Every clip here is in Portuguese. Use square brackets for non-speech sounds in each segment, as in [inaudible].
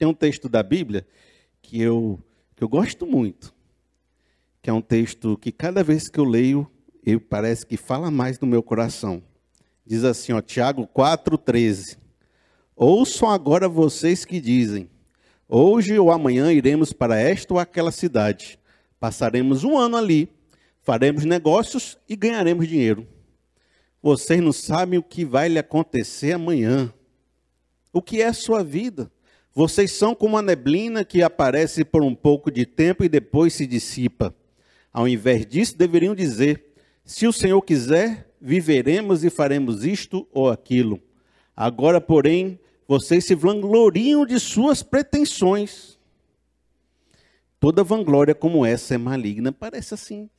Tem um texto da Bíblia que eu, que eu gosto muito, que é um texto que cada vez que eu leio, eu parece que fala mais no meu coração. Diz assim, ó, Tiago 4,13. Ouçam agora vocês que dizem, hoje ou amanhã iremos para esta ou aquela cidade, passaremos um ano ali, faremos negócios e ganharemos dinheiro. Vocês não sabem o que vai lhe acontecer amanhã. O que é a sua vida? Vocês são como a neblina que aparece por um pouco de tempo e depois se dissipa. Ao invés disso, deveriam dizer: se o Senhor quiser, viveremos e faremos isto ou aquilo. Agora, porém, vocês se vangloriam de suas pretensões. Toda vanglória como essa é maligna. Parece assim.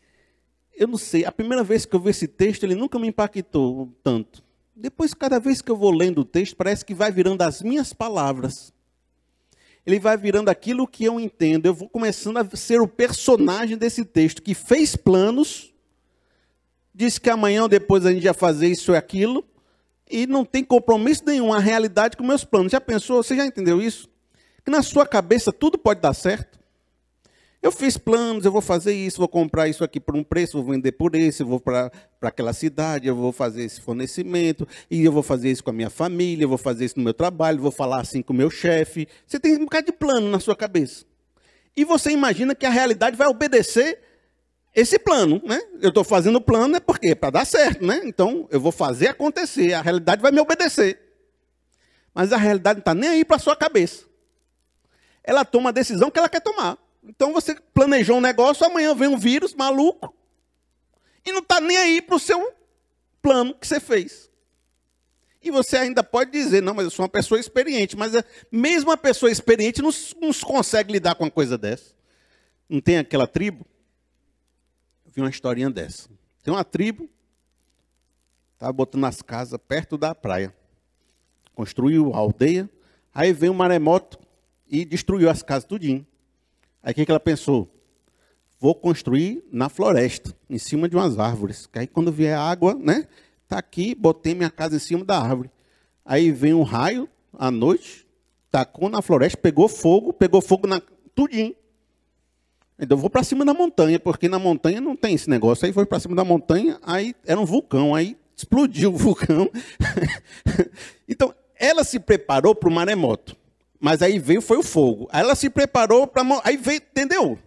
Eu não sei, a primeira vez que eu vi esse texto, ele nunca me impactou tanto. Depois, cada vez que eu vou lendo o texto, parece que vai virando as minhas palavras. Ele vai virando aquilo que eu entendo. Eu vou começando a ser o personagem desse texto, que fez planos, disse que amanhã ou depois a gente ia fazer isso e aquilo, e não tem compromisso nenhum, a realidade com meus planos. Já pensou? Você já entendeu isso? Que na sua cabeça tudo pode dar certo. Eu fiz planos, eu vou fazer isso, vou comprar isso aqui por um preço, vou vender por esse, vou para aquela cidade, eu vou fazer esse fornecimento, e eu vou fazer isso com a minha família, eu vou fazer isso no meu trabalho, vou falar assim com o meu chefe. Você tem um bocado de plano na sua cabeça. E você imagina que a realidade vai obedecer esse plano, né? Eu estou fazendo o plano é porque para dar certo, né? Então eu vou fazer acontecer, a realidade vai me obedecer. Mas a realidade não está nem aí para a sua cabeça. Ela toma a decisão que ela quer tomar. Então você planejou um negócio, amanhã vem um vírus maluco e não está nem aí para o seu plano que você fez. E você ainda pode dizer, não, mas eu sou uma pessoa experiente, mas é, mesmo a pessoa experiente não, não consegue lidar com uma coisa dessa. Não tem aquela tribo? Eu vi uma historinha dessa. Tem uma tribo, estava botando as casas perto da praia. Construiu a aldeia, aí veio um maremoto e destruiu as casas tudinho. Aí o que, que ela pensou? Vou construir na floresta, em cima de umas árvores. Que aí quando vier água, né? Tá aqui, botei minha casa em cima da árvore. Aí vem um raio à noite, tacou na floresta, pegou fogo, pegou fogo na tudinho. Então eu vou para cima da montanha, porque na montanha não tem esse negócio. Aí foi para cima da montanha, aí era um vulcão, aí explodiu o [laughs] vulcão. então ela se preparou para o maremoto. Mas aí veio, foi o fogo. Aí ela se preparou para. Aí veio, entendeu?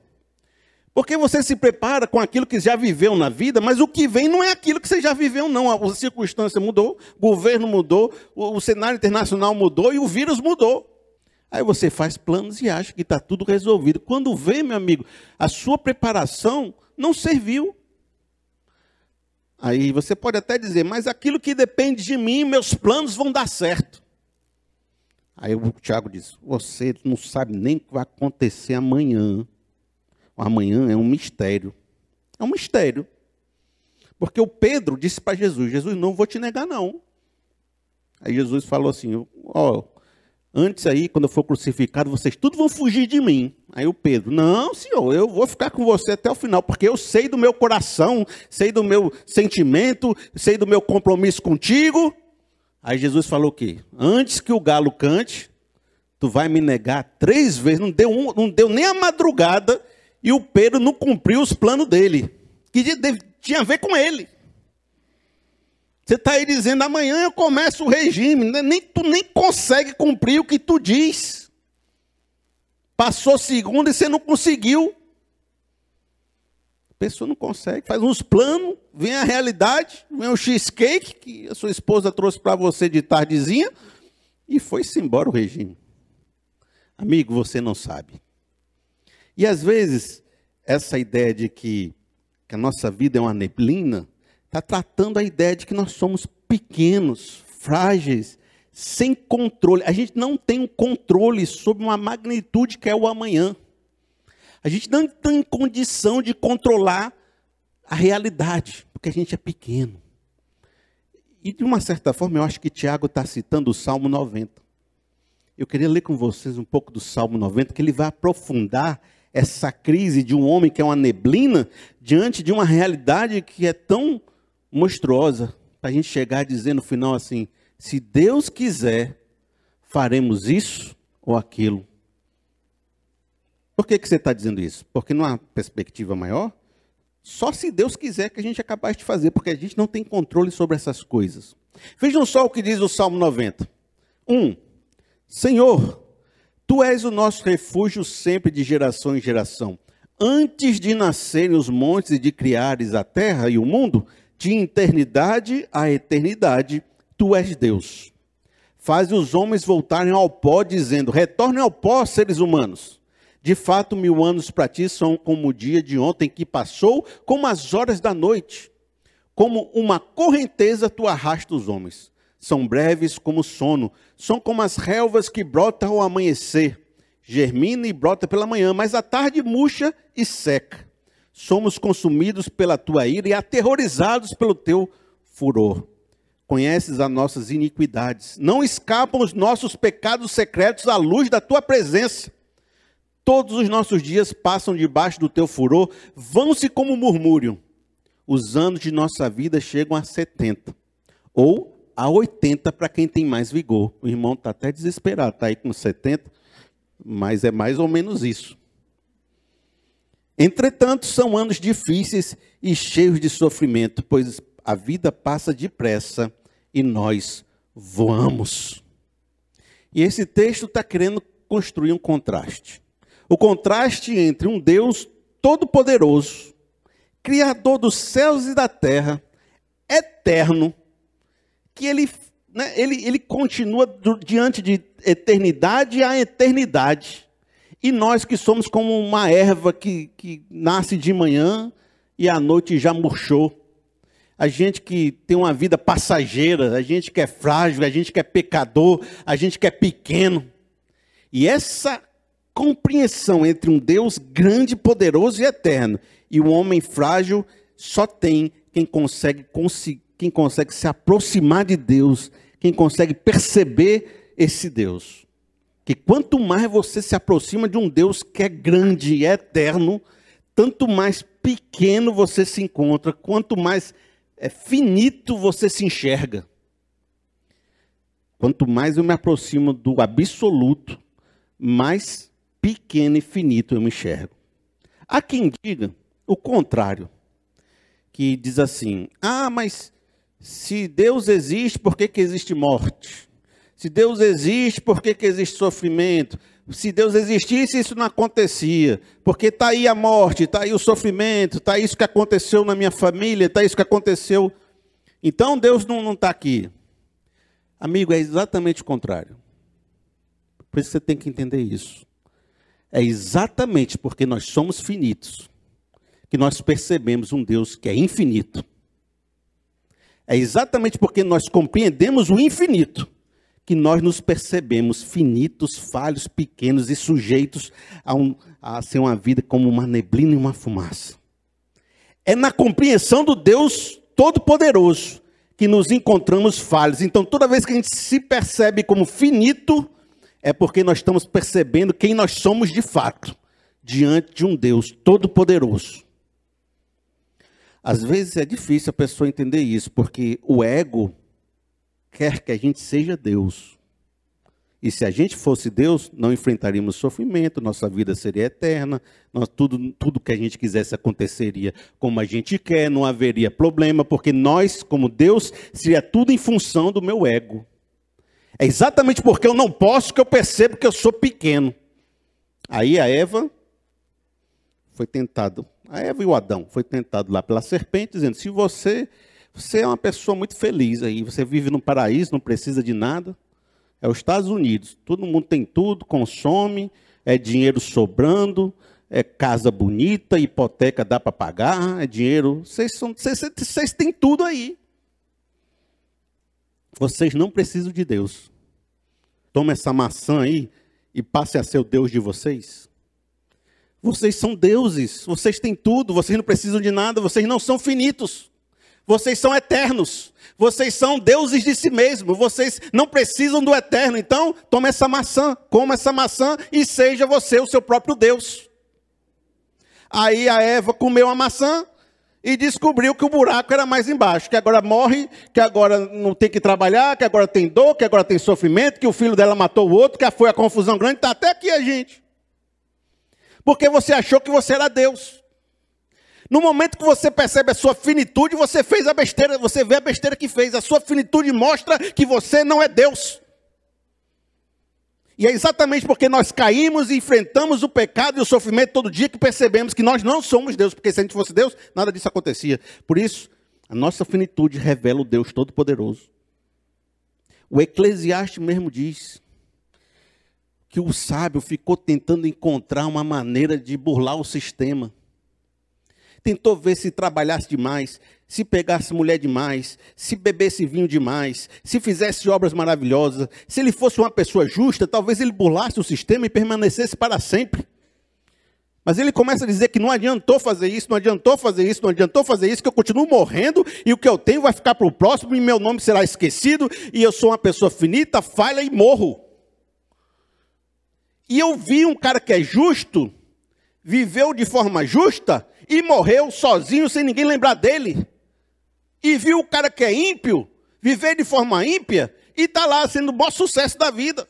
Porque você se prepara com aquilo que já viveu na vida, mas o que vem não é aquilo que você já viveu, não. A circunstância mudou, o governo mudou, o, cenário internacional mudou e o vírus mudou. Aí você faz planos e acha que está tudo resolvido. Quando vê, meu amigo, a sua preparação não serviu. Aí você pode até dizer, mas aquilo que depende de mim, meus planos vão dar certo. Aí o Tiago diz: Você não sabe nem o que vai acontecer amanhã. Amanhã é um mistério. É um mistério. Porque o Pedro disse para Jesus: Jesus, não vou te negar, não. Aí Jesus falou assim: Ó, oh, antes aí, quando eu for crucificado, vocês tudo vão fugir de mim. Aí o Pedro: Não, senhor, eu vou ficar com você até o final, porque eu sei do meu coração, sei do meu sentimento, sei do meu compromisso contigo. Aí Jesus falou o quê? Antes que o galo cante, tu vai me negar três vezes. Não deu, um, não deu nem a madrugada e o Pedro não cumpriu os planos dele, que tinha a ver com ele. Você está aí dizendo, amanhã eu começo o regime, né? nem, tu nem consegue cumprir o que tu diz. Passou segunda e você não conseguiu. A pessoa não consegue, faz uns planos, vem a realidade, vem o cheesecake que a sua esposa trouxe para você de tardezinha e foi-se embora o regime. Amigo, você não sabe. E às vezes, essa ideia de que, que a nossa vida é uma neblina, está tratando a ideia de que nós somos pequenos, frágeis, sem controle. A gente não tem um controle sobre uma magnitude que é o amanhã. A gente não tem condição de controlar a realidade, porque a gente é pequeno. E de uma certa forma, eu acho que Tiago está citando o Salmo 90. Eu queria ler com vocês um pouco do Salmo 90, que ele vai aprofundar essa crise de um homem que é uma neblina diante de uma realidade que é tão monstruosa, para a gente chegar a dizer no final assim: se Deus quiser, faremos isso ou aquilo. Por que, que você está dizendo isso? Porque há perspectiva maior? Só se Deus quiser que a gente é capaz de fazer, porque a gente não tem controle sobre essas coisas. Vejam só o que diz o Salmo 90. 1. Um, Senhor, Tu és o nosso refúgio sempre de geração em geração. Antes de nascerem os montes e de criares a terra e o mundo, de eternidade a eternidade, Tu és Deus. Faz os homens voltarem ao pó, dizendo: Retornem ao pó, seres humanos. De fato, mil anos para ti são como o dia de ontem que passou, como as horas da noite. Como uma correnteza tu arrasta os homens. São breves como o sono, são como as relvas que brotam ao amanhecer. Germina e brota pela manhã, mas à tarde murcha e seca. Somos consumidos pela tua ira e aterrorizados pelo teu furor. Conheces as nossas iniquidades. Não escapam os nossos pecados secretos à luz da tua presença. Todos os nossos dias passam debaixo do teu furor, vão-se como murmúrio. Os anos de nossa vida chegam a 70, ou a 80 para quem tem mais vigor. O irmão está até desesperado, está aí com 70, mas é mais ou menos isso. Entretanto, são anos difíceis e cheios de sofrimento, pois a vida passa depressa e nós voamos. E esse texto está querendo construir um contraste o contraste entre um Deus todo-poderoso, Criador dos céus e da terra, eterno, que ele, né, ele, ele continua diante de eternidade a eternidade. E nós que somos como uma erva que, que nasce de manhã e à noite já murchou. A gente que tem uma vida passageira, a gente que é frágil, a gente que é pecador, a gente que é pequeno. E essa compreensão entre um Deus grande, poderoso e eterno e um homem frágil só tem quem consegue, quem consegue se aproximar de Deus, quem consegue perceber esse Deus. Que quanto mais você se aproxima de um Deus que é grande e eterno, tanto mais pequeno você se encontra, quanto mais é, finito você se enxerga. Quanto mais eu me aproximo do absoluto, mais pequeno e finito eu me enxergo. Há quem diga o contrário, que diz assim: ah, mas se Deus existe, por que, que existe morte? Se Deus existe, por que, que existe sofrimento? Se Deus existisse, isso não acontecia. Porque está aí a morte, está aí o sofrimento, está isso que aconteceu na minha família, está isso que aconteceu. Então Deus não está aqui. Amigo, é exatamente o contrário. Por isso você tem que entender isso. É exatamente porque nós somos finitos que nós percebemos um Deus que é infinito. É exatamente porque nós compreendemos o infinito que nós nos percebemos finitos, falhos, pequenos e sujeitos a, um, a ser uma vida como uma neblina e uma fumaça. É na compreensão do Deus Todo-Poderoso que nos encontramos falhos. Então, toda vez que a gente se percebe como finito, é porque nós estamos percebendo quem nós somos de fato, diante de um Deus todo-poderoso. Às vezes é difícil a pessoa entender isso, porque o ego quer que a gente seja Deus. E se a gente fosse Deus, não enfrentaríamos sofrimento, nossa vida seria eterna, nós, tudo, tudo que a gente quisesse aconteceria como a gente quer, não haveria problema, porque nós, como Deus, seria tudo em função do meu ego. É exatamente porque eu não posso que eu percebo que eu sou pequeno. Aí a Eva foi tentado, a Eva e o Adão foi tentado lá pela serpente, dizendo: se você, você é uma pessoa muito feliz aí, você vive no paraíso, não precisa de nada. É os Estados Unidos, todo mundo tem tudo, consome, é dinheiro sobrando, é casa bonita, hipoteca dá para pagar, é dinheiro. Vocês, são, vocês, vocês têm tudo aí. Vocês não precisam de Deus. Toma essa maçã aí e passe a ser o Deus de vocês. Vocês são deuses, vocês têm tudo, vocês não precisam de nada, vocês não são finitos. Vocês são eternos. Vocês são deuses de si mesmos. Vocês não precisam do eterno. Então, toma essa maçã, coma essa maçã e seja você o seu próprio Deus. Aí a Eva comeu a maçã, e descobriu que o buraco era mais embaixo, que agora morre, que agora não tem que trabalhar, que agora tem dor, que agora tem sofrimento, que o filho dela matou o outro, que foi a confusão grande, está até aqui a gente. Porque você achou que você era Deus. No momento que você percebe a sua finitude, você fez a besteira, você vê a besteira que fez. A sua finitude mostra que você não é Deus. E é exatamente porque nós caímos e enfrentamos o pecado e o sofrimento todo dia que percebemos que nós não somos Deus, porque se a gente fosse Deus, nada disso acontecia. Por isso, a nossa finitude revela o Deus Todo-Poderoso. O Eclesiastes mesmo diz que o sábio ficou tentando encontrar uma maneira de burlar o sistema. Tentou ver se trabalhasse demais, se pegasse mulher demais, se bebesse vinho demais, se fizesse obras maravilhosas, se ele fosse uma pessoa justa, talvez ele burlasse o sistema e permanecesse para sempre. Mas ele começa a dizer que não adiantou fazer isso, não adiantou fazer isso, não adiantou fazer isso, que eu continuo morrendo e o que eu tenho vai ficar para o próximo e meu nome será esquecido e eu sou uma pessoa finita, falha e morro. E eu vi um cara que é justo, viveu de forma justa e morreu sozinho sem ninguém lembrar dele. E viu o cara que é ímpio, viver de forma ímpia e está lá sendo o maior sucesso da vida.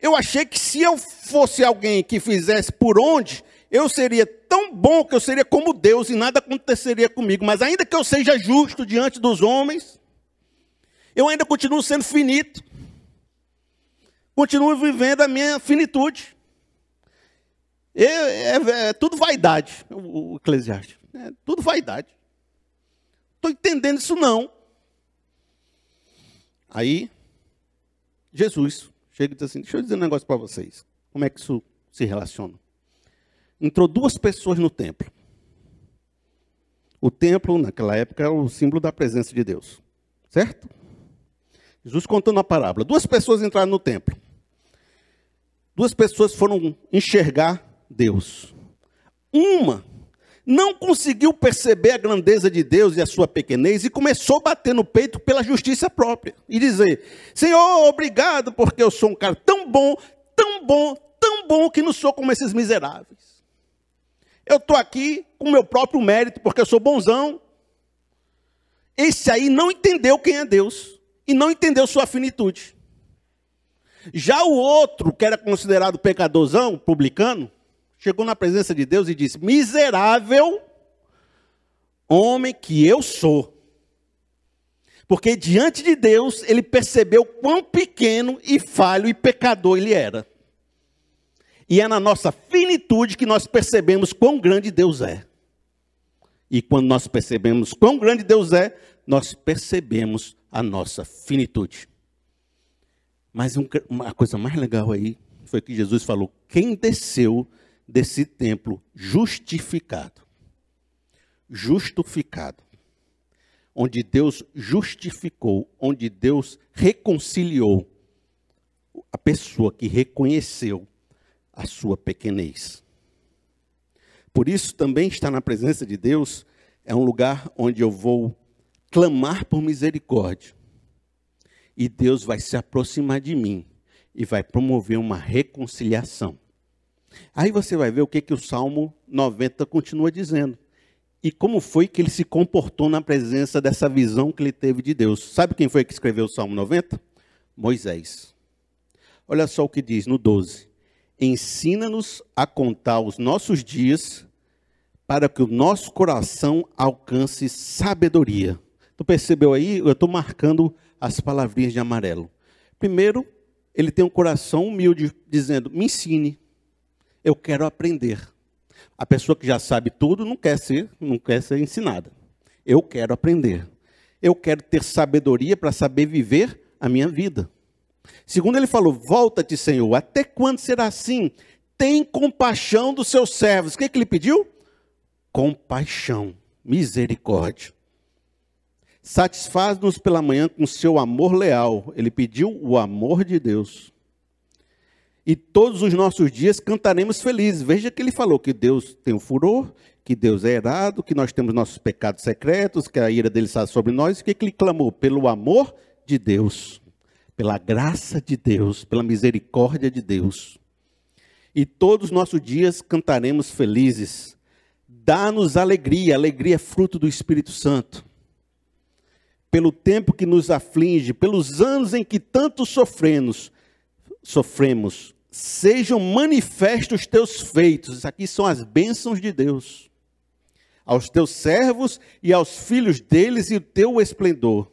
Eu achei que se eu fosse alguém que fizesse por onde, eu seria tão bom que eu seria como Deus e nada aconteceria comigo. Mas ainda que eu seja justo diante dos homens, eu ainda continuo sendo finito. Continuo vivendo a minha finitude. É, é, é tudo vaidade, o, o Eclesiastes. É tudo vaidade. Estou entendendo isso não. Aí, Jesus chega e diz assim: Deixa eu dizer um negócio para vocês. Como é que isso se relaciona? Entrou duas pessoas no templo. O templo, naquela época, era o símbolo da presença de Deus. Certo? Jesus contou uma parábola. Duas pessoas entraram no templo. Duas pessoas foram enxergar Deus. Uma não conseguiu perceber a grandeza de Deus e a sua pequenez e começou a bater no peito pela justiça própria e dizer: Senhor, obrigado, porque eu sou um cara tão bom, tão bom, tão bom que não sou como esses miseráveis. Eu estou aqui com meu próprio mérito, porque eu sou bonzão. Esse aí não entendeu quem é Deus e não entendeu sua finitude. Já o outro, que era considerado pecadorzão, publicano, chegou na presença de Deus e disse: Miserável homem que eu sou. Porque diante de Deus ele percebeu quão pequeno e falho e pecador ele era. E é na nossa finitude que nós percebemos quão grande Deus é. E quando nós percebemos quão grande Deus é, nós percebemos a nossa finitude. Mas uma coisa mais legal aí foi que Jesus falou: quem desceu desse templo justificado. Justificado. Onde Deus justificou, onde Deus reconciliou a pessoa que reconheceu a sua pequenez. Por isso, também estar na presença de Deus é um lugar onde eu vou clamar por misericórdia. E Deus vai se aproximar de mim e vai promover uma reconciliação. Aí você vai ver o que, que o Salmo 90 continua dizendo. E como foi que ele se comportou na presença dessa visão que ele teve de Deus. Sabe quem foi que escreveu o Salmo 90? Moisés. Olha só o que diz no 12. Ensina-nos a contar os nossos dias para que o nosso coração alcance sabedoria. Tu percebeu aí? Eu estou marcando as palavrinhas de amarelo. Primeiro, ele tem um coração humilde, dizendo: me ensine eu quero aprender. A pessoa que já sabe tudo não quer ser, não quer ser ensinada. Eu quero aprender. Eu quero ter sabedoria para saber viver a minha vida. Segundo ele falou: Volta-te, Senhor. Até quando será assim? Tem compaixão dos seus servos. O que, que ele pediu? Compaixão, misericórdia. Satisfaz-nos pela manhã com seu amor leal. Ele pediu o amor de Deus e todos os nossos dias cantaremos felizes. Veja que ele falou que Deus tem o furor, que Deus é errado, que nós temos nossos pecados secretos, que a ira dele está sobre nós. O que, que ele clamou? Pelo amor de Deus, pela graça de Deus, pela misericórdia de Deus. E todos os nossos dias cantaremos felizes. Dá-nos alegria, alegria é fruto do Espírito Santo. Pelo tempo que nos aflige, pelos anos em que tanto sofremos, sofremos, sejam manifestos os teus feitos. Isso aqui são as bênçãos de Deus. Aos teus servos e aos filhos deles e o teu esplendor.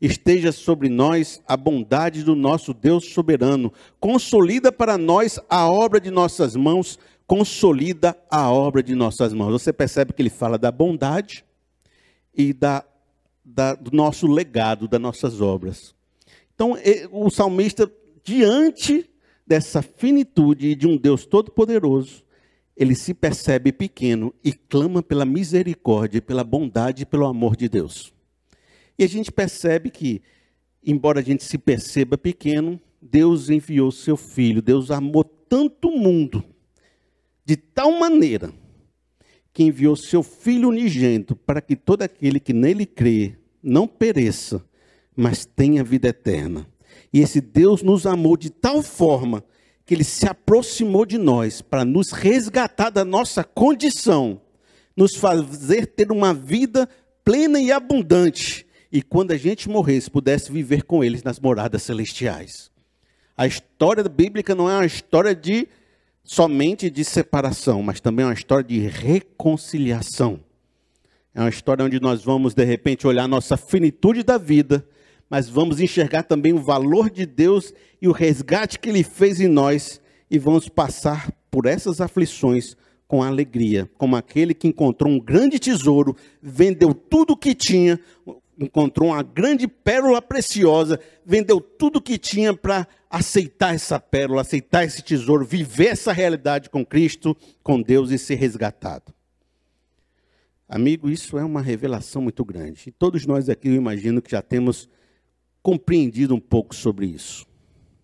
Esteja sobre nós a bondade do nosso Deus soberano. Consolida para nós a obra de nossas mãos. Consolida a obra de nossas mãos. Você percebe que ele fala da bondade e da, da do nosso legado, das nossas obras. Então, o salmista, diante dessa finitude de um Deus todo-poderoso, ele se percebe pequeno e clama pela misericórdia, pela bondade e pelo amor de Deus. E a gente percebe que, embora a gente se perceba pequeno, Deus enviou seu filho, Deus amou tanto o mundo, de tal maneira, que enviou seu filho unigênito para que todo aquele que nele crê não pereça, mas tenha vida eterna. E esse Deus nos amou de tal forma que ele se aproximou de nós para nos resgatar da nossa condição, nos fazer ter uma vida plena e abundante. E quando a gente morresse, pudesse viver com eles nas moradas celestiais. A história bíblica não é uma história de somente de separação, mas também é uma história de reconciliação. É uma história onde nós vamos, de repente, olhar a nossa finitude da vida mas vamos enxergar também o valor de Deus e o resgate que Ele fez em nós, e vamos passar por essas aflições com alegria, como aquele que encontrou um grande tesouro, vendeu tudo o que tinha, encontrou uma grande pérola preciosa, vendeu tudo o que tinha para aceitar essa pérola, aceitar esse tesouro, viver essa realidade com Cristo, com Deus e ser resgatado. Amigo, isso é uma revelação muito grande. E todos nós aqui, eu imagino que já temos compreendido um pouco sobre isso.